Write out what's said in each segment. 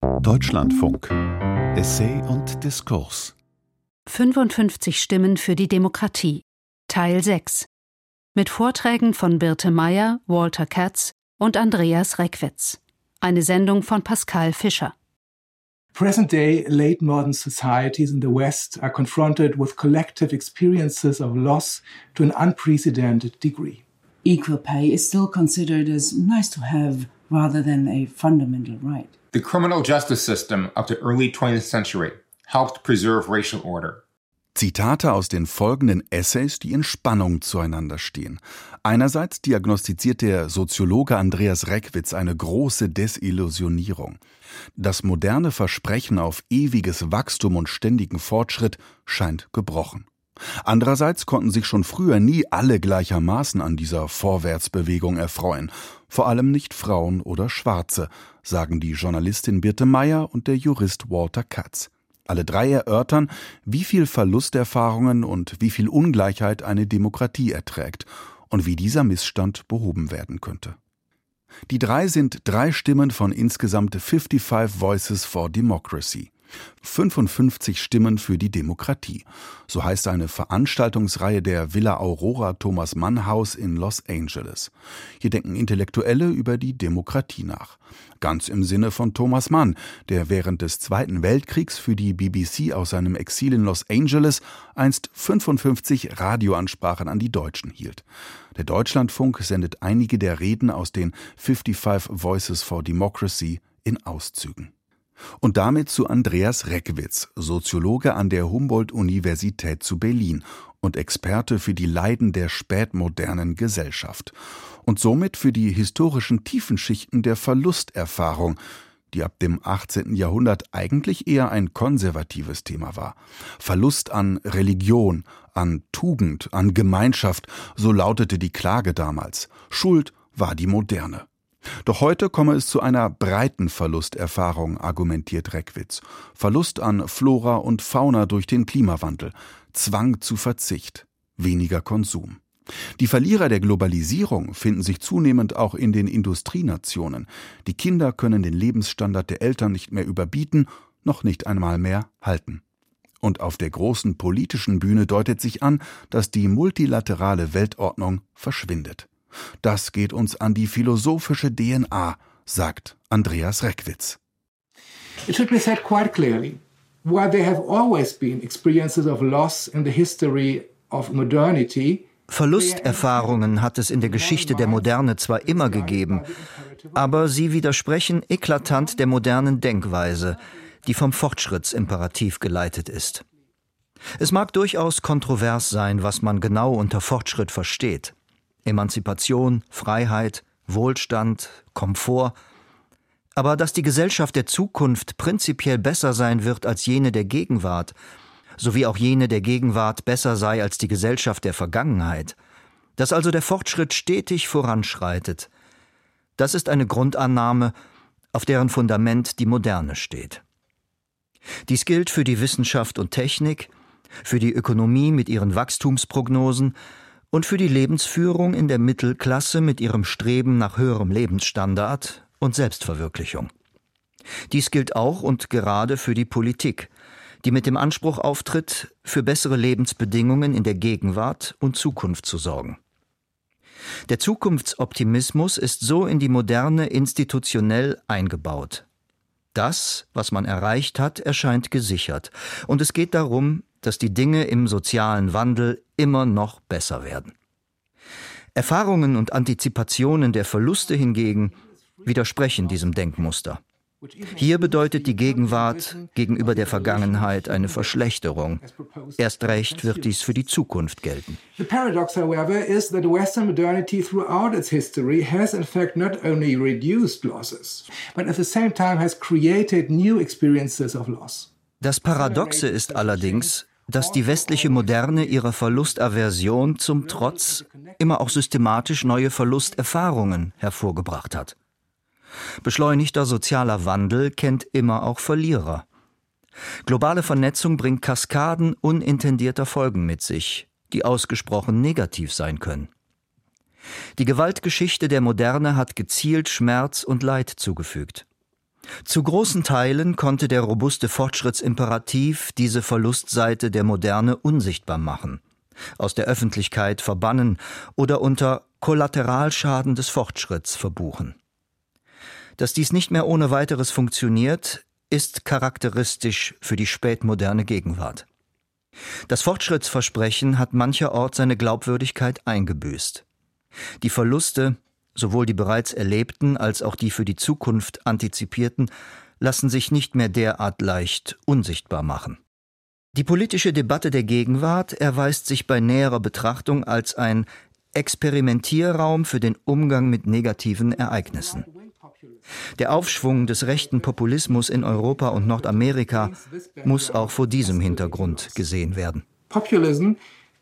Deutschlandfunk Essay und Diskurs 55 Stimmen für die Demokratie Teil 6 mit Vorträgen von Birte Meyer, Walter Katz und Andreas Reckwitz. Eine Sendung von Pascal Fischer. Present day late modern societies in the West are confronted with collective experiences of loss to an unprecedented degree. Equal pay is still considered as nice to have rather than a fundamental right. The criminal justice system of the early 20th century helped preserve racial order. Zitate aus den folgenden Essays, die in Spannung zueinander stehen. Einerseits diagnostiziert der Soziologe Andreas Reckwitz eine große Desillusionierung. Das moderne Versprechen auf ewiges Wachstum und ständigen Fortschritt scheint gebrochen. Andererseits konnten sich schon früher nie alle gleichermaßen an dieser Vorwärtsbewegung erfreuen, vor allem nicht Frauen oder Schwarze, sagen die Journalistin Birte Meyer und der Jurist Walter Katz. Alle drei erörtern, wie viel Verlusterfahrungen und wie viel Ungleichheit eine Demokratie erträgt und wie dieser Missstand behoben werden könnte. Die drei sind drei Stimmen von insgesamt 55 Voices for Democracy. 55 Stimmen für die Demokratie. So heißt eine Veranstaltungsreihe der Villa Aurora Thomas Mann Haus in Los Angeles. Hier denken Intellektuelle über die Demokratie nach. Ganz im Sinne von Thomas Mann, der während des Zweiten Weltkriegs für die BBC aus seinem Exil in Los Angeles einst 55 Radioansprachen an die Deutschen hielt. Der Deutschlandfunk sendet einige der Reden aus den 55 Voices for Democracy in Auszügen. Und damit zu Andreas Reckwitz, Soziologe an der Humboldt-Universität zu Berlin und Experte für die Leiden der spätmodernen Gesellschaft und somit für die historischen Tiefenschichten der Verlusterfahrung, die ab dem 18. Jahrhundert eigentlich eher ein konservatives Thema war. Verlust an Religion, an Tugend, an Gemeinschaft, so lautete die Klage damals. Schuld war die Moderne. Doch heute komme es zu einer breiten Verlusterfahrung, argumentiert Reckwitz. Verlust an Flora und Fauna durch den Klimawandel, Zwang zu Verzicht, weniger Konsum. Die Verlierer der Globalisierung finden sich zunehmend auch in den Industrienationen. Die Kinder können den Lebensstandard der Eltern nicht mehr überbieten, noch nicht einmal mehr halten. Und auf der großen politischen Bühne deutet sich an, dass die multilaterale Weltordnung verschwindet. Das geht uns an die philosophische DNA, sagt Andreas Reckwitz. It should be said quite clearly, while there have always been experiences of loss in the history of modernity, Verlusterfahrungen hat es in der Geschichte der Moderne zwar immer gegeben, aber sie widersprechen eklatant der modernen Denkweise, die vom Fortschrittsimperativ geleitet ist. Es mag durchaus kontrovers sein, was man genau unter Fortschritt versteht. Emanzipation, Freiheit, Wohlstand, Komfort, aber dass die Gesellschaft der Zukunft prinzipiell besser sein wird als jene der Gegenwart, sowie auch jene der Gegenwart besser sei als die Gesellschaft der Vergangenheit, dass also der Fortschritt stetig voranschreitet, das ist eine Grundannahme, auf deren Fundament die Moderne steht. Dies gilt für die Wissenschaft und Technik, für die Ökonomie mit ihren Wachstumsprognosen und für die Lebensführung in der Mittelklasse mit ihrem Streben nach höherem Lebensstandard und Selbstverwirklichung. Dies gilt auch und gerade für die Politik, die mit dem Anspruch auftritt, für bessere Lebensbedingungen in der Gegenwart und Zukunft zu sorgen. Der Zukunftsoptimismus ist so in die Moderne institutionell eingebaut. Das, was man erreicht hat, erscheint gesichert, und es geht darum, dass die Dinge im sozialen Wandel immer noch besser werden. Erfahrungen und Antizipationen der Verluste hingegen widersprechen diesem Denkmuster. Hier bedeutet die Gegenwart gegenüber der Vergangenheit eine Verschlechterung. Erst recht wird dies für die Zukunft gelten. The paradox, however, is that Western modernity throughout its history has in fact not only reduced losses, but at the same time has created new experiences of loss. Das Paradoxe ist allerdings, dass die westliche Moderne ihrer Verlustaversion zum Trotz immer auch systematisch neue Verlusterfahrungen hervorgebracht hat. Beschleunigter sozialer Wandel kennt immer auch Verlierer. Globale Vernetzung bringt Kaskaden unintendierter Folgen mit sich, die ausgesprochen negativ sein können. Die Gewaltgeschichte der Moderne hat gezielt Schmerz und Leid zugefügt. Zu großen Teilen konnte der robuste Fortschrittsimperativ diese Verlustseite der Moderne unsichtbar machen, aus der Öffentlichkeit verbannen oder unter Kollateralschaden des Fortschritts verbuchen. Dass dies nicht mehr ohne weiteres funktioniert, ist charakteristisch für die spätmoderne Gegenwart. Das Fortschrittsversprechen hat mancherorts seine Glaubwürdigkeit eingebüßt. Die Verluste, sowohl die bereits erlebten als auch die für die Zukunft antizipierten, lassen sich nicht mehr derart leicht unsichtbar machen. Die politische Debatte der Gegenwart erweist sich bei näherer Betrachtung als ein Experimentierraum für den Umgang mit negativen Ereignissen. Der Aufschwung des rechten Populismus in Europa und Nordamerika muss auch vor diesem Hintergrund gesehen werden. Populism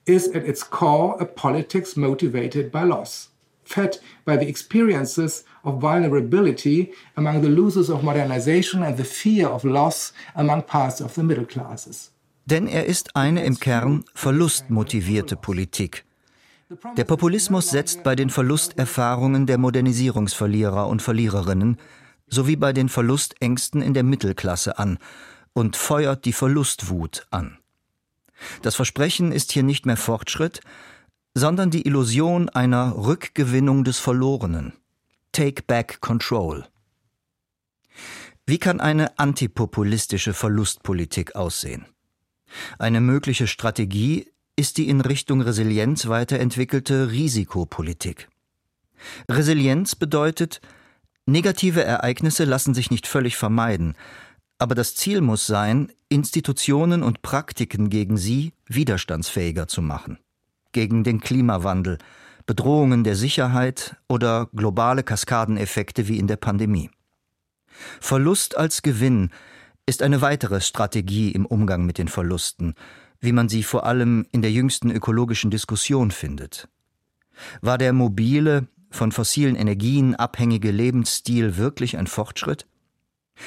is at its core a politics motivated by loss, fed by the experiences of vulnerability among the losers of modernization and the fear of loss among parts of the middle classes. Denn er ist eine im Kern verlustmotivierte Politik, der Populismus setzt bei den Verlusterfahrungen der Modernisierungsverlierer und Verliererinnen sowie bei den Verlustängsten in der Mittelklasse an und feuert die Verlustwut an. Das Versprechen ist hier nicht mehr Fortschritt, sondern die Illusion einer Rückgewinnung des Verlorenen. Take back control. Wie kann eine antipopulistische Verlustpolitik aussehen? Eine mögliche Strategie ist die in Richtung Resilienz weiterentwickelte Risikopolitik. Resilienz bedeutet, negative Ereignisse lassen sich nicht völlig vermeiden, aber das Ziel muss sein, Institutionen und Praktiken gegen sie widerstandsfähiger zu machen. Gegen den Klimawandel, Bedrohungen der Sicherheit oder globale Kaskadeneffekte wie in der Pandemie. Verlust als Gewinn ist eine weitere Strategie im Umgang mit den Verlusten, wie man sie vor allem in der jüngsten ökologischen Diskussion findet. War der mobile, von fossilen Energien abhängige Lebensstil wirklich ein Fortschritt?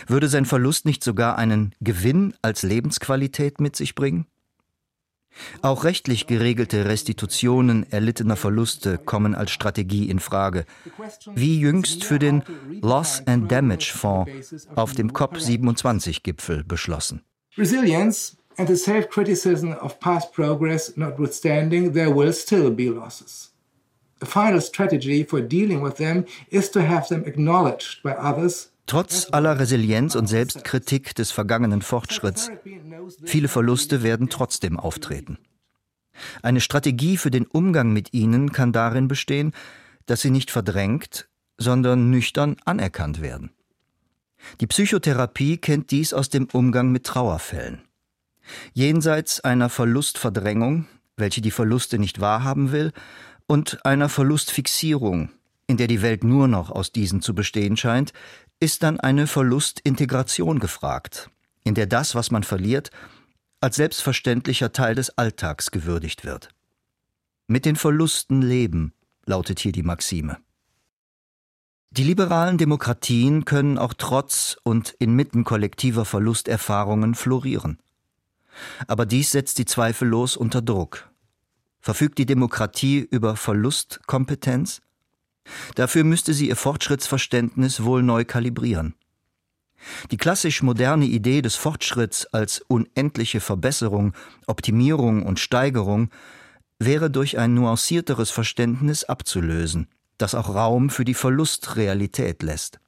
Würde sein Verlust nicht sogar einen Gewinn als Lebensqualität mit sich bringen? Auch rechtlich geregelte Restitutionen erlittener Verluste kommen als Strategie in Frage, wie jüngst für den Loss and Damage Fonds auf dem COP27-Gipfel beschlossen. Resilience and the self criticism of past progress notwithstanding, there will still be losses. The final strategy for dealing with them is to have them acknowledged by others. Trotz aller Resilienz und Selbstkritik des vergangenen Fortschritts, viele Verluste werden trotzdem auftreten. Eine Strategie für den Umgang mit ihnen kann darin bestehen, dass sie nicht verdrängt, sondern nüchtern anerkannt werden. Die Psychotherapie kennt dies aus dem Umgang mit Trauerfällen. Jenseits einer Verlustverdrängung, welche die Verluste nicht wahrhaben will, und einer Verlustfixierung, in der die Welt nur noch aus diesen zu bestehen scheint, ist dann eine Verlustintegration gefragt, in der das, was man verliert, als selbstverständlicher Teil des Alltags gewürdigt wird. Mit den Verlusten leben, lautet hier die Maxime. Die liberalen Demokratien können auch trotz und inmitten kollektiver Verlusterfahrungen florieren. Aber dies setzt sie zweifellos unter Druck. Verfügt die Demokratie über Verlustkompetenz? Dafür müsste sie ihr Fortschrittsverständnis wohl neu kalibrieren. Die klassisch moderne Idee des Fortschritts als unendliche Verbesserung, Optimierung und Steigerung wäre durch ein nuancierteres Verständnis abzulösen, das auch Raum für die Verlustrealität lässt.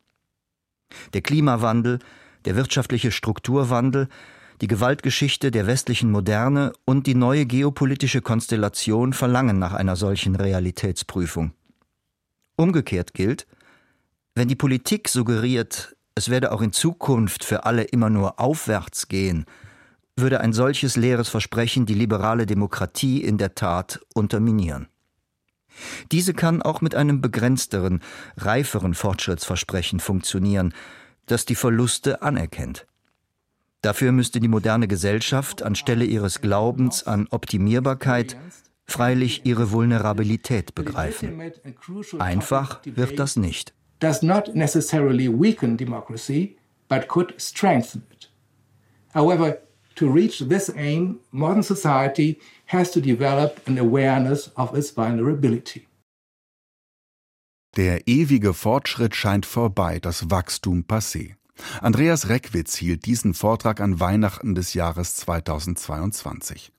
Der Klimawandel, der wirtschaftliche Strukturwandel, die Gewaltgeschichte der westlichen Moderne und die neue geopolitische Konstellation verlangen nach einer solchen Realitätsprüfung. Umgekehrt gilt, wenn die Politik suggeriert, es werde auch in Zukunft für alle immer nur aufwärts gehen, würde ein solches leeres Versprechen die liberale Demokratie in der Tat unterminieren. Diese kann auch mit einem begrenzteren, reiferen Fortschrittsversprechen funktionieren, das die Verluste anerkennt. Dafür müsste die moderne Gesellschaft anstelle ihres Glaubens an Optimierbarkeit freilich ihre Vulnerabilität begreifen. Einfach wird das nicht. Does not necessarily weaken democracy, but could strengthen it. However, to reach this aim, modern society has to develop an awareness of its vulnerability. Der ewige Fortschritt scheint vorbei, das Wachstum passé. Andreas Reckwitz hielt diesen Vortrag an Weihnachten des Jahres 2022.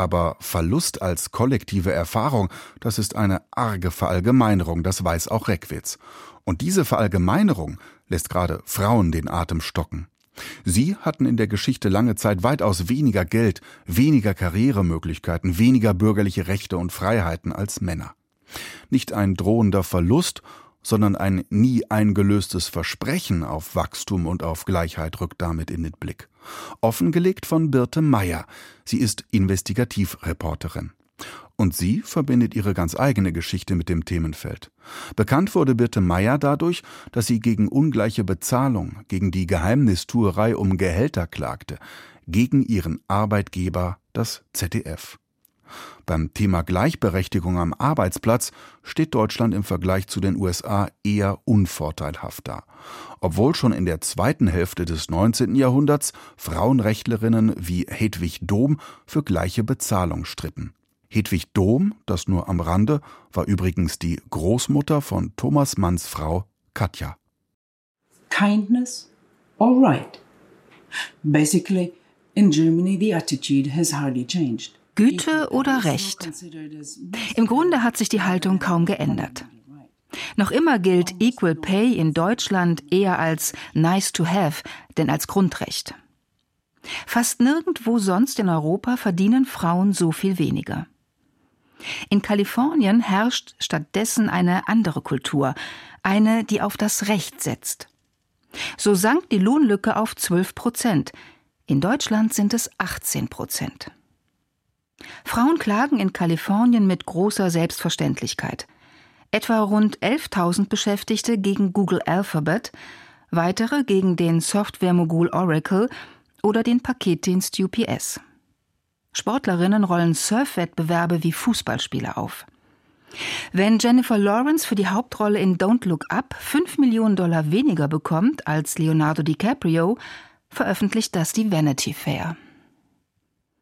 Aber Verlust als kollektive Erfahrung, das ist eine arge Verallgemeinerung, das weiß auch Reckwitz. Und diese Verallgemeinerung lässt gerade Frauen den Atem stocken. Sie hatten in der Geschichte lange Zeit weitaus weniger Geld, weniger Karrieremöglichkeiten, weniger bürgerliche Rechte und Freiheiten als Männer. Nicht ein drohender Verlust, sondern ein nie eingelöstes Versprechen auf Wachstum und auf Gleichheit rückt damit in den Blick. Offengelegt von Birte Meyer. Sie ist Investigativreporterin. Und sie verbindet ihre ganz eigene Geschichte mit dem Themenfeld. Bekannt wurde Birte Meyer dadurch, dass sie gegen ungleiche Bezahlung, gegen die Geheimnistuerei um Gehälter klagte, gegen ihren Arbeitgeber, das ZDF. Beim Thema Gleichberechtigung am Arbeitsplatz steht Deutschland im Vergleich zu den USA eher unvorteilhaft da. Obwohl schon in der zweiten Hälfte des 19. Jahrhunderts Frauenrechtlerinnen wie Hedwig Dohm für gleiche Bezahlung stritten. Hedwig Dohm, das nur am Rande, war übrigens die Großmutter von Thomas Manns Frau Katja. Kindness or right? Basically, in Germany the attitude has hardly changed. Güte oder Recht? Im Grunde hat sich die Haltung kaum geändert. Noch immer gilt Equal Pay in Deutschland eher als nice to have, denn als Grundrecht. Fast nirgendwo sonst in Europa verdienen Frauen so viel weniger. In Kalifornien herrscht stattdessen eine andere Kultur, eine, die auf das Recht setzt. So sank die Lohnlücke auf 12 Prozent. In Deutschland sind es 18 Prozent. Frauen klagen in Kalifornien mit großer Selbstverständlichkeit. Etwa rund 11.000 Beschäftigte gegen Google Alphabet, weitere gegen den Software-Mogul Oracle oder den Paketdienst UPS. Sportlerinnen rollen Surfwettbewerbe wie Fußballspiele auf. Wenn Jennifer Lawrence für die Hauptrolle in Don't Look Up 5 Millionen Dollar weniger bekommt als Leonardo DiCaprio, veröffentlicht das die Vanity Fair.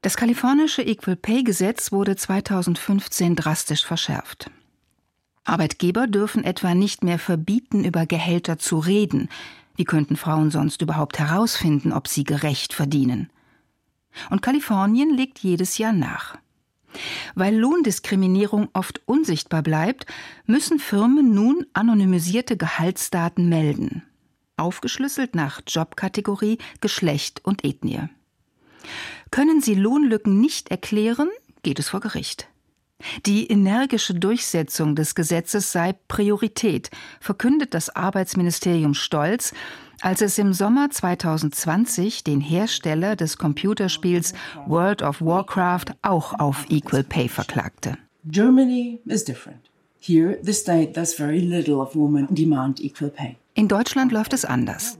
Das kalifornische Equal Pay Gesetz wurde 2015 drastisch verschärft. Arbeitgeber dürfen etwa nicht mehr verbieten, über Gehälter zu reden. Wie könnten Frauen sonst überhaupt herausfinden, ob sie gerecht verdienen? Und Kalifornien legt jedes Jahr nach. Weil Lohndiskriminierung oft unsichtbar bleibt, müssen Firmen nun anonymisierte Gehaltsdaten melden, aufgeschlüsselt nach Jobkategorie, Geschlecht und Ethnie. Können sie Lohnlücken nicht erklären, geht es vor Gericht. Die energische Durchsetzung des Gesetzes sei Priorität, verkündet das Arbeitsministerium stolz, als es im Sommer 2020 den Hersteller des Computerspiels World of Warcraft auch auf Equal Pay verklagte. Germany is different. Here, the state does very little of women demand equal pay. In Deutschland läuft es anders.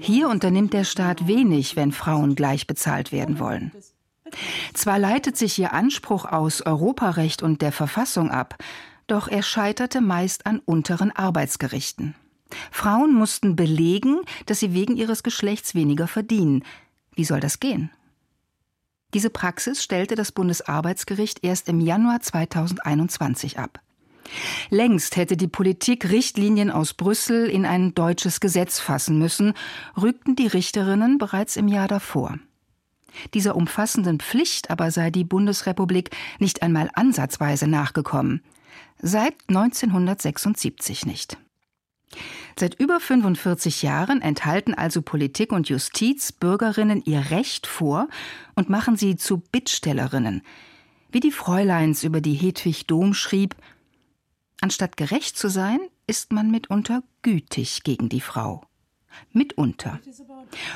Hier unternimmt der Staat wenig, wenn Frauen gleich bezahlt werden wollen. Zwar leitet sich ihr Anspruch aus Europarecht und der Verfassung ab, doch er scheiterte meist an unteren Arbeitsgerichten. Frauen mussten belegen, dass sie wegen ihres Geschlechts weniger verdienen. Wie soll das gehen? Diese Praxis stellte das Bundesarbeitsgericht erst im Januar 2021 ab. Längst hätte die Politik Richtlinien aus Brüssel in ein deutsches Gesetz fassen müssen, rügten die Richterinnen bereits im Jahr davor. Dieser umfassenden Pflicht aber sei die Bundesrepublik nicht einmal ansatzweise nachgekommen. Seit 1976 nicht. Seit über 45 Jahren enthalten also Politik und Justiz Bürgerinnen ihr Recht vor und machen sie zu Bittstellerinnen. Wie die Fräuleins über die Hedwig Dom schrieb, Anstatt gerecht zu sein, ist man mitunter gütig gegen die Frau. Mitunter.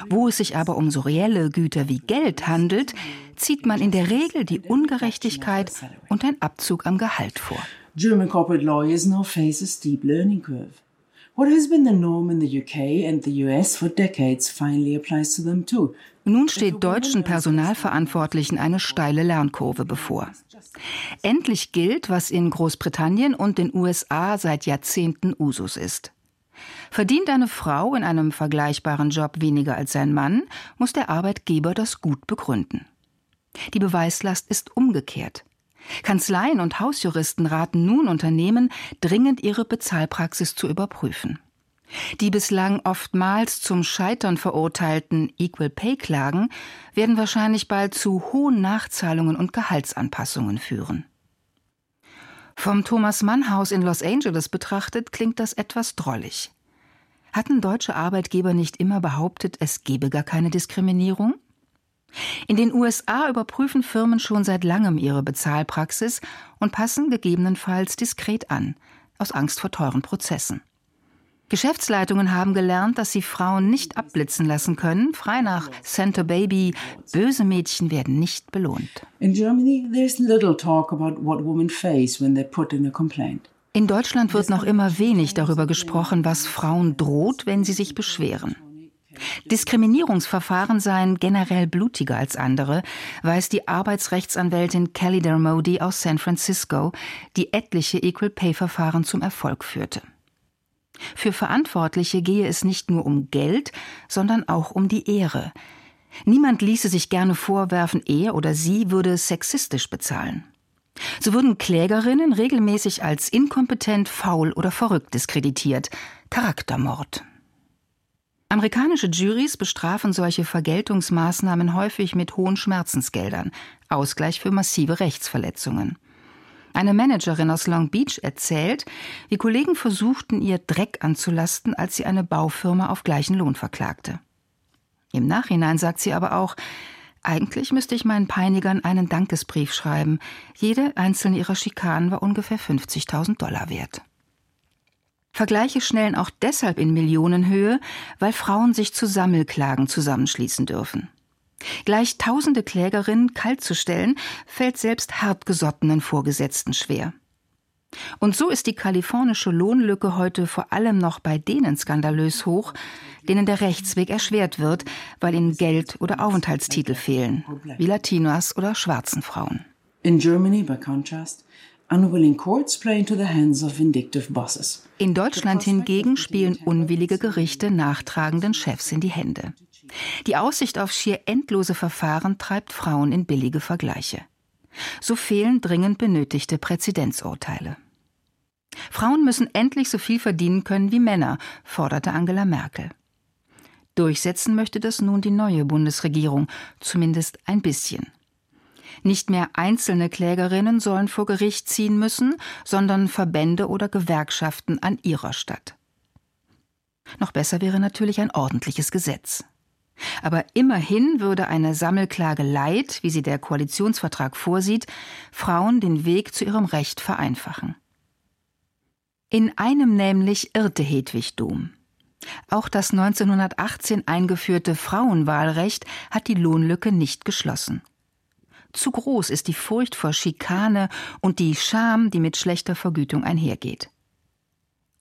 Wo es sich aber um so reelle Güter wie Geld handelt, zieht man in der Regel die Ungerechtigkeit und ein Abzug am Gehalt vor. German corporate lawyers now face a steep learning curve. What has been the norm in the UK and the US for decades finally applies to them too. Nun steht deutschen Personalverantwortlichen eine steile Lernkurve bevor. Endlich gilt, was in Großbritannien und den USA seit Jahrzehnten Usus ist. Verdient eine Frau in einem vergleichbaren Job weniger als sein Mann, muss der Arbeitgeber das gut begründen. Die Beweislast ist umgekehrt. Kanzleien und Hausjuristen raten nun Unternehmen, dringend ihre Bezahlpraxis zu überprüfen. Die bislang oftmals zum Scheitern verurteilten Equal Pay Klagen werden wahrscheinlich bald zu hohen Nachzahlungen und Gehaltsanpassungen führen. Vom Thomas Mann Haus in Los Angeles betrachtet klingt das etwas drollig. Hatten deutsche Arbeitgeber nicht immer behauptet, es gebe gar keine Diskriminierung? In den USA überprüfen Firmen schon seit langem ihre Bezahlpraxis und passen gegebenenfalls diskret an, aus Angst vor teuren Prozessen. Geschäftsleitungen haben gelernt, dass sie Frauen nicht abblitzen lassen können, frei nach Center Baby, böse Mädchen werden nicht belohnt. In Germany there's little talk about what women face when they put in a complaint. In Deutschland wird noch immer wenig darüber gesprochen, was Frauen droht, wenn sie sich beschweren. Diskriminierungsverfahren seien generell blutiger als andere, weiß die Arbeitsrechtsanwältin Kelly Dermody aus San Francisco, die etliche Equal Pay Verfahren zum Erfolg führte. Für Verantwortliche gehe es nicht nur um Geld, sondern auch um die Ehre. Niemand ließe sich gerne vorwerfen, er oder sie würde sexistisch bezahlen. So würden Klägerinnen regelmäßig als inkompetent, faul oder verrückt diskreditiert. Charaktermord. Amerikanische Juries bestrafen solche Vergeltungsmaßnahmen häufig mit hohen Schmerzensgeldern, Ausgleich für massive Rechtsverletzungen. Eine Managerin aus Long Beach erzählt, wie Kollegen versuchten, ihr Dreck anzulasten, als sie eine Baufirma auf gleichen Lohn verklagte. Im Nachhinein sagt sie aber auch, eigentlich müsste ich meinen Peinigern einen Dankesbrief schreiben. Jede einzelne ihrer Schikanen war ungefähr 50.000 Dollar wert. Vergleiche schnellen auch deshalb in Millionenhöhe, weil Frauen sich zu Sammelklagen zusammenschließen dürfen. Gleich tausende Klägerinnen kaltzustellen, fällt selbst hartgesottenen Vorgesetzten schwer. Und so ist die kalifornische Lohnlücke heute vor allem noch bei denen skandalös hoch, denen der Rechtsweg erschwert wird, weil ihnen Geld oder Aufenthaltstitel fehlen, wie Latinas oder schwarzen Frauen. In Germany, by contrast, unwilling courts play into the hands of vindictive bosses. In Deutschland hingegen spielen unwillige Gerichte nachtragenden Chefs in die Hände. Die Aussicht auf schier endlose Verfahren treibt Frauen in billige Vergleiche. So fehlen dringend benötigte Präzedenzurteile. Frauen müssen endlich so viel verdienen können wie Männer, forderte Angela Merkel. Durchsetzen möchte das nun die neue Bundesregierung, zumindest ein bisschen. Nicht mehr einzelne Klägerinnen sollen vor Gericht ziehen müssen, sondern Verbände oder Gewerkschaften an ihrer Stadt. Noch besser wäre natürlich ein ordentliches Gesetz. Aber immerhin würde eine Sammelklage Leid, wie sie der Koalitionsvertrag vorsieht, Frauen den Weg zu ihrem Recht vereinfachen. In einem nämlich irrte Hedwig Dom. Auch das 1918 eingeführte Frauenwahlrecht hat die Lohnlücke nicht geschlossen. Zu groß ist die Furcht vor Schikane und die Scham, die mit schlechter Vergütung einhergeht.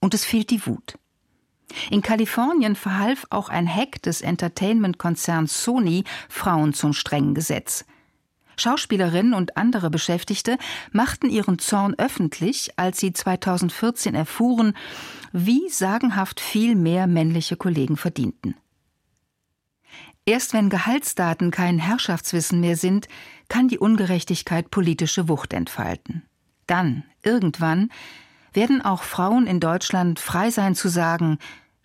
Und es fehlt die Wut. In Kalifornien verhalf auch ein Hack des Entertainment-Konzerns Sony Frauen zum strengen Gesetz. Schauspielerinnen und andere Beschäftigte machten ihren Zorn öffentlich, als sie 2014 erfuhren, wie sagenhaft viel mehr männliche Kollegen verdienten. Erst wenn Gehaltsdaten kein Herrschaftswissen mehr sind, kann die Ungerechtigkeit politische Wucht entfalten. Dann, irgendwann, werden auch Frauen in Deutschland frei sein zu sagen,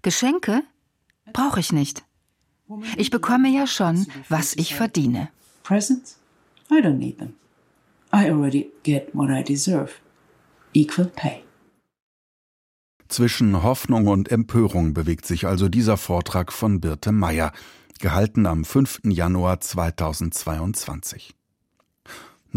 Geschenke brauche ich nicht. Ich bekomme ja schon, was ich verdiene. Presents? I don't need them. I already get what I deserve. Equal pay. Zwischen Hoffnung und Empörung bewegt sich also dieser Vortrag von Birte Meyer, gehalten am 5. Januar 2022.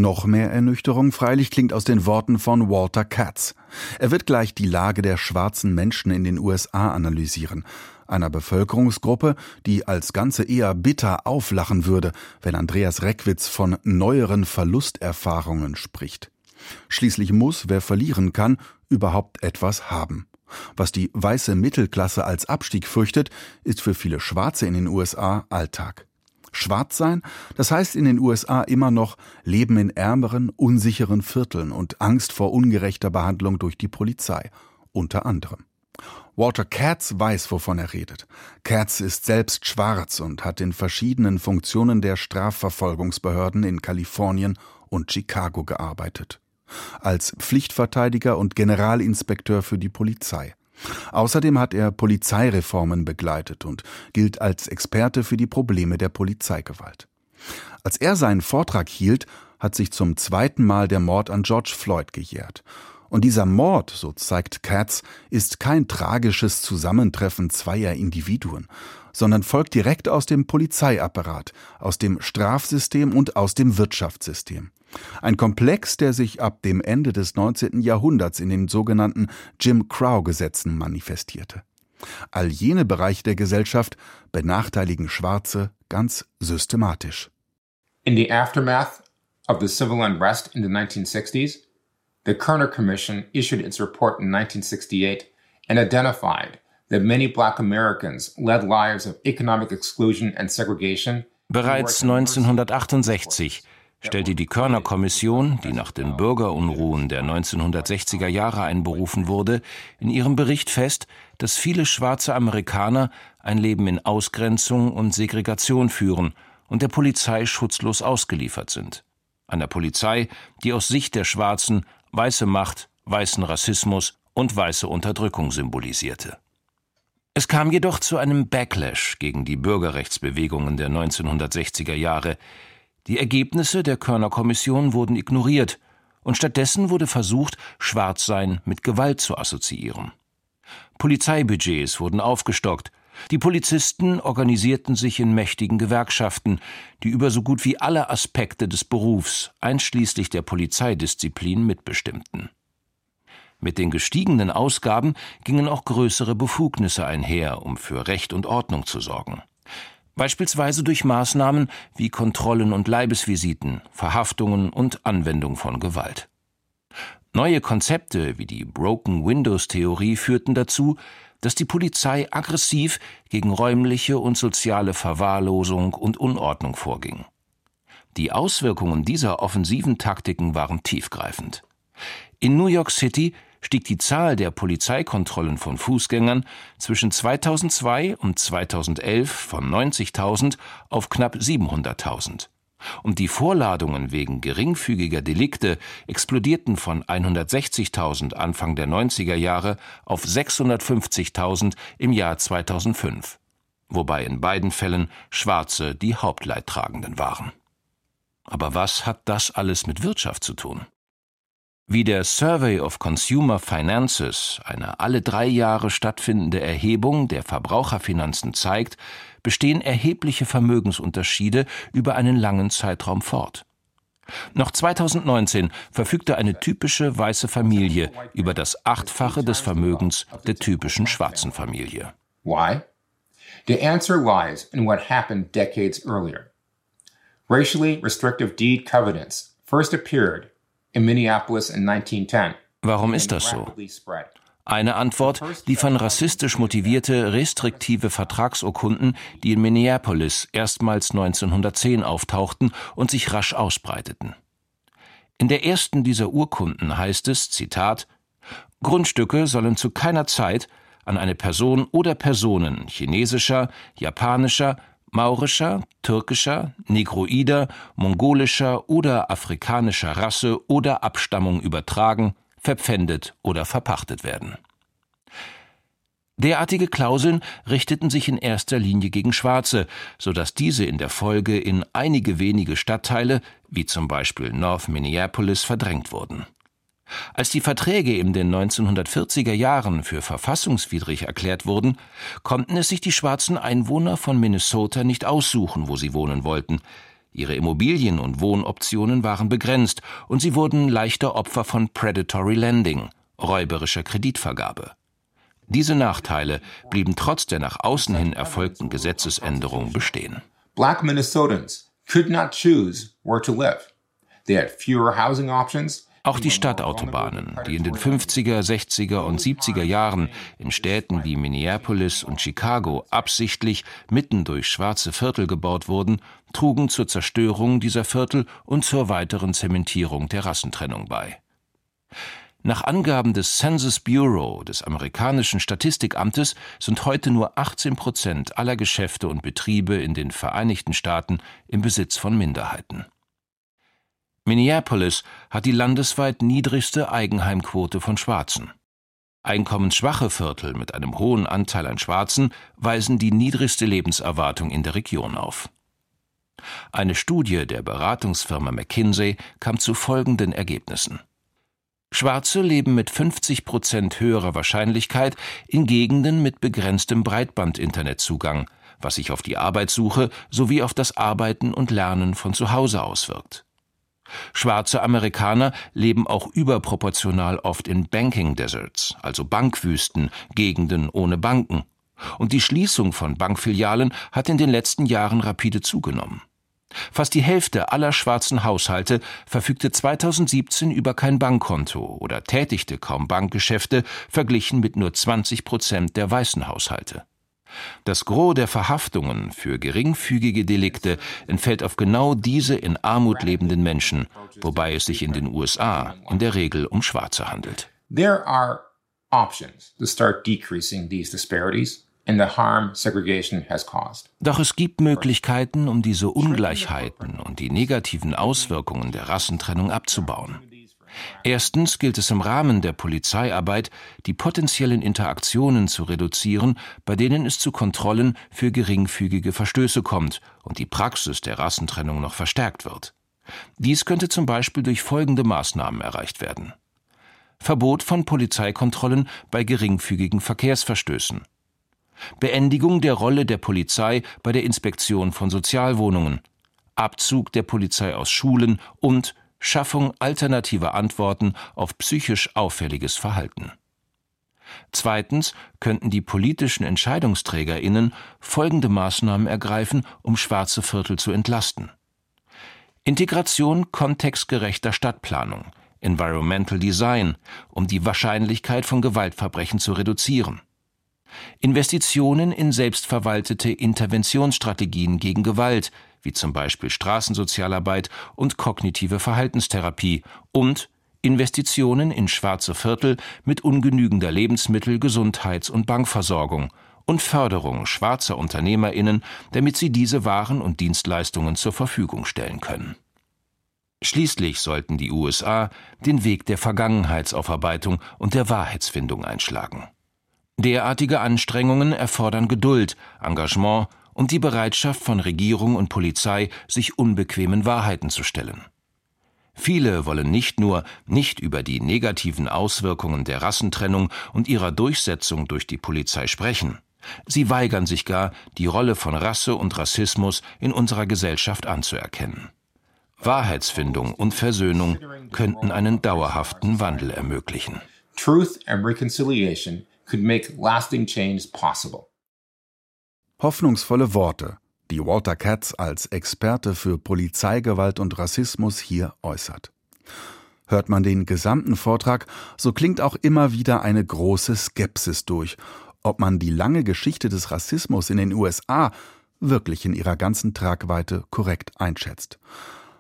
Noch mehr Ernüchterung freilich klingt aus den Worten von Walter Katz. Er wird gleich die Lage der schwarzen Menschen in den USA analysieren, einer Bevölkerungsgruppe, die als Ganze eher bitter auflachen würde, wenn Andreas Reckwitz von neueren Verlusterfahrungen spricht. Schließlich muss, wer verlieren kann, überhaupt etwas haben. Was die weiße Mittelklasse als Abstieg fürchtet, ist für viele Schwarze in den USA Alltag. Schwarz sein, das heißt in den USA immer noch Leben in ärmeren, unsicheren Vierteln und Angst vor ungerechter Behandlung durch die Polizei, unter anderem. Walter Katz weiß, wovon er redet. Katz ist selbst schwarz und hat in verschiedenen Funktionen der Strafverfolgungsbehörden in Kalifornien und Chicago gearbeitet. Als Pflichtverteidiger und Generalinspekteur für die Polizei Außerdem hat er Polizeireformen begleitet und gilt als Experte für die Probleme der Polizeigewalt. Als er seinen Vortrag hielt, hat sich zum zweiten Mal der Mord an George Floyd gejährt. Und dieser Mord, so zeigt Katz, ist kein tragisches Zusammentreffen zweier Individuen, sondern folgt direkt aus dem Polizeiapparat, aus dem Strafsystem und aus dem Wirtschaftssystem. Ein Komplex, der sich ab dem Ende des 19. Jahrhunderts in den sogenannten Jim Crow-Gesetzen manifestierte. All jene Bereiche der Gesellschaft benachteiligen Schwarze ganz systematisch. In the aftermath of the civil unrest in the 1960s, the Kerner Commission issued its report in 1968 and identified that many black Americans led lives of economic exclusion and segregation. Bereits 1968 stellte die Körner Kommission, die nach den Bürgerunruhen der 1960er Jahre einberufen wurde, in ihrem Bericht fest, dass viele schwarze Amerikaner ein Leben in Ausgrenzung und Segregation führen und der Polizei schutzlos ausgeliefert sind. Einer Polizei, die aus Sicht der Schwarzen weiße Macht, weißen Rassismus und weiße Unterdrückung symbolisierte. Es kam jedoch zu einem Backlash gegen die Bürgerrechtsbewegungen der 1960er Jahre, die Ergebnisse der Körner Kommission wurden ignoriert und stattdessen wurde versucht, Schwarzsein mit Gewalt zu assoziieren. Polizeibudgets wurden aufgestockt, die Polizisten organisierten sich in mächtigen Gewerkschaften, die über so gut wie alle Aspekte des Berufs, einschließlich der Polizeidisziplin, mitbestimmten. Mit den gestiegenen Ausgaben gingen auch größere Befugnisse einher, um für Recht und Ordnung zu sorgen beispielsweise durch Maßnahmen wie Kontrollen und Leibesvisiten, Verhaftungen und Anwendung von Gewalt. Neue Konzepte wie die Broken Windows Theorie führten dazu, dass die Polizei aggressiv gegen räumliche und soziale Verwahrlosung und Unordnung vorging. Die Auswirkungen dieser offensiven Taktiken waren tiefgreifend. In New York City stieg die Zahl der Polizeikontrollen von Fußgängern zwischen 2002 und 2011 von 90.000 auf knapp 700.000. Und die Vorladungen wegen geringfügiger Delikte explodierten von 160.000 Anfang der 90er Jahre auf 650.000 im Jahr 2005, wobei in beiden Fällen Schwarze die Hauptleidtragenden waren. Aber was hat das alles mit Wirtschaft zu tun? Wie der Survey of Consumer Finances, eine alle drei Jahre stattfindende Erhebung der Verbraucherfinanzen zeigt, bestehen erhebliche Vermögensunterschiede über einen langen Zeitraum fort. Noch 2019 verfügte eine typische weiße Familie über das Achtfache des Vermögens der typischen schwarzen Familie. Why? The answer lies in what happened decades earlier. Racially restrictive deed covenants first appeared in Minneapolis in 1910. Warum ist das so? Eine Antwort liefern rassistisch motivierte restriktive Vertragsurkunden, die in Minneapolis erstmals 1910 auftauchten und sich rasch ausbreiteten. In der ersten dieser Urkunden heißt es, Zitat, Grundstücke sollen zu keiner Zeit an eine Person oder Personen chinesischer, japanischer, maurischer, türkischer, negroider, mongolischer oder afrikanischer Rasse oder Abstammung übertragen, verpfändet oder verpachtet werden. Derartige Klauseln richteten sich in erster Linie gegen Schwarze, so dass diese in der Folge in einige wenige Stadtteile, wie zum Beispiel North Minneapolis, verdrängt wurden. Als die Verträge in den 1940er Jahren für verfassungswidrig erklärt wurden, konnten es sich die schwarzen Einwohner von Minnesota nicht aussuchen, wo sie wohnen wollten. Ihre Immobilien und Wohnoptionen waren begrenzt und sie wurden leichter Opfer von Predatory Lending, räuberischer Kreditvergabe. Diese Nachteile blieben trotz der nach außen hin erfolgten Gesetzesänderung bestehen. Black Minnesotans could not choose where to live. They had fewer housing options auch die Stadtautobahnen, die in den 50er, 60er und 70er Jahren in Städten wie Minneapolis und Chicago absichtlich mitten durch schwarze Viertel gebaut wurden, trugen zur Zerstörung dieser Viertel und zur weiteren Zementierung der Rassentrennung bei. Nach Angaben des Census Bureau des amerikanischen Statistikamtes sind heute nur 18 Prozent aller Geschäfte und Betriebe in den Vereinigten Staaten im Besitz von Minderheiten. Minneapolis hat die landesweit niedrigste Eigenheimquote von Schwarzen. Einkommensschwache Viertel mit einem hohen Anteil an Schwarzen weisen die niedrigste Lebenserwartung in der Region auf. Eine Studie der Beratungsfirma McKinsey kam zu folgenden Ergebnissen. Schwarze leben mit 50 Prozent höherer Wahrscheinlichkeit in Gegenden mit begrenztem Breitband-Internetzugang, was sich auf die Arbeitssuche sowie auf das Arbeiten und Lernen von zu Hause auswirkt. Schwarze Amerikaner leben auch überproportional oft in Banking Deserts, also Bankwüsten, Gegenden ohne Banken. Und die Schließung von Bankfilialen hat in den letzten Jahren rapide zugenommen. Fast die Hälfte aller schwarzen Haushalte verfügte 2017 über kein Bankkonto oder tätigte kaum Bankgeschäfte, verglichen mit nur 20 Prozent der weißen Haushalte. Das Gros der Verhaftungen für geringfügige Delikte entfällt auf genau diese in Armut lebenden Menschen, wobei es sich in den USA in der Regel um Schwarze handelt. There are options to start decreasing these disparities. Doch es gibt Möglichkeiten, um diese Ungleichheiten und die negativen Auswirkungen der Rassentrennung abzubauen. Erstens gilt es im Rahmen der Polizeiarbeit, die potenziellen Interaktionen zu reduzieren, bei denen es zu Kontrollen für geringfügige Verstöße kommt und die Praxis der Rassentrennung noch verstärkt wird. Dies könnte zum Beispiel durch folgende Maßnahmen erreicht werden. Verbot von Polizeikontrollen bei geringfügigen Verkehrsverstößen. Beendigung der Rolle der Polizei bei der Inspektion von Sozialwohnungen. Abzug der Polizei aus Schulen und Schaffung alternativer Antworten auf psychisch auffälliges Verhalten. Zweitens könnten die politischen Entscheidungsträgerinnen folgende Maßnahmen ergreifen, um schwarze Viertel zu entlasten. Integration kontextgerechter Stadtplanung, Environmental Design, um die Wahrscheinlichkeit von Gewaltverbrechen zu reduzieren. Investitionen in selbstverwaltete Interventionsstrategien gegen Gewalt, wie zum Beispiel Straßensozialarbeit und kognitive Verhaltenstherapie und Investitionen in schwarze Viertel mit ungenügender Lebensmittel-, Gesundheits- und Bankversorgung und Förderung schwarzer Unternehmerinnen, damit sie diese Waren und Dienstleistungen zur Verfügung stellen können. Schließlich sollten die USA den Weg der Vergangenheitsaufarbeitung und der Wahrheitsfindung einschlagen. Derartige Anstrengungen erfordern Geduld, Engagement und die Bereitschaft von Regierung und Polizei, sich unbequemen Wahrheiten zu stellen. Viele wollen nicht nur nicht über die negativen Auswirkungen der Rassentrennung und ihrer Durchsetzung durch die Polizei sprechen. Sie weigern sich gar, die Rolle von Rasse und Rassismus in unserer Gesellschaft anzuerkennen. Wahrheitsfindung und Versöhnung könnten einen dauerhaften Wandel ermöglichen. Truth and reconciliation could make lasting change possible. Hoffnungsvolle Worte, die Walter Katz als Experte für Polizeigewalt und Rassismus hier äußert. Hört man den gesamten Vortrag, so klingt auch immer wieder eine große Skepsis durch, ob man die lange Geschichte des Rassismus in den USA wirklich in ihrer ganzen Tragweite korrekt einschätzt.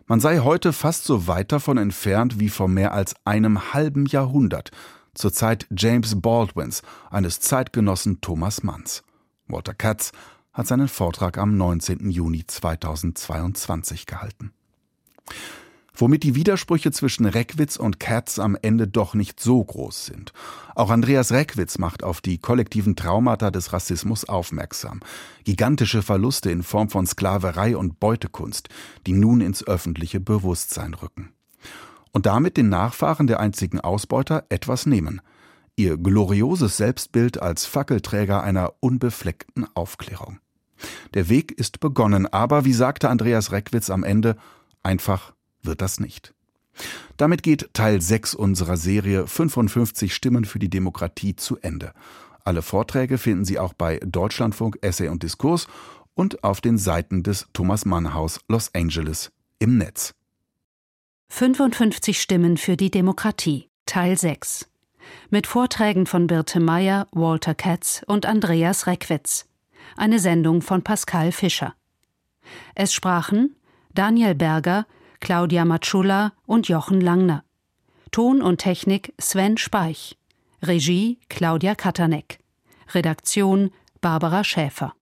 Man sei heute fast so weit davon entfernt wie vor mehr als einem halben Jahrhundert, zur Zeit James Baldwins, eines Zeitgenossen Thomas Manns. Walter Katz hat seinen Vortrag am 19. Juni 2022 gehalten. Womit die Widersprüche zwischen Reckwitz und Katz am Ende doch nicht so groß sind. Auch Andreas Reckwitz macht auf die kollektiven Traumata des Rassismus aufmerksam. Gigantische Verluste in Form von Sklaverei und Beutekunst, die nun ins öffentliche Bewusstsein rücken. Und damit den Nachfahren der einzigen Ausbeuter etwas nehmen ihr glorioses Selbstbild als Fackelträger einer unbefleckten Aufklärung. Der Weg ist begonnen, aber wie sagte Andreas Reckwitz am Ende, einfach wird das nicht. Damit geht Teil 6 unserer Serie 55 Stimmen für die Demokratie zu Ende. Alle Vorträge finden Sie auch bei Deutschlandfunk Essay und Diskurs und auf den Seiten des Thomas Mann Haus Los Angeles im Netz. 55 Stimmen für die Demokratie Teil 6 mit Vorträgen von Birte Meyer, Walter Katz und Andreas Reckwitz. Eine Sendung von Pascal Fischer. Es sprachen Daniel Berger, Claudia Matschula und Jochen Langner. Ton und Technik Sven Speich. Regie Claudia Katanek. Redaktion Barbara Schäfer.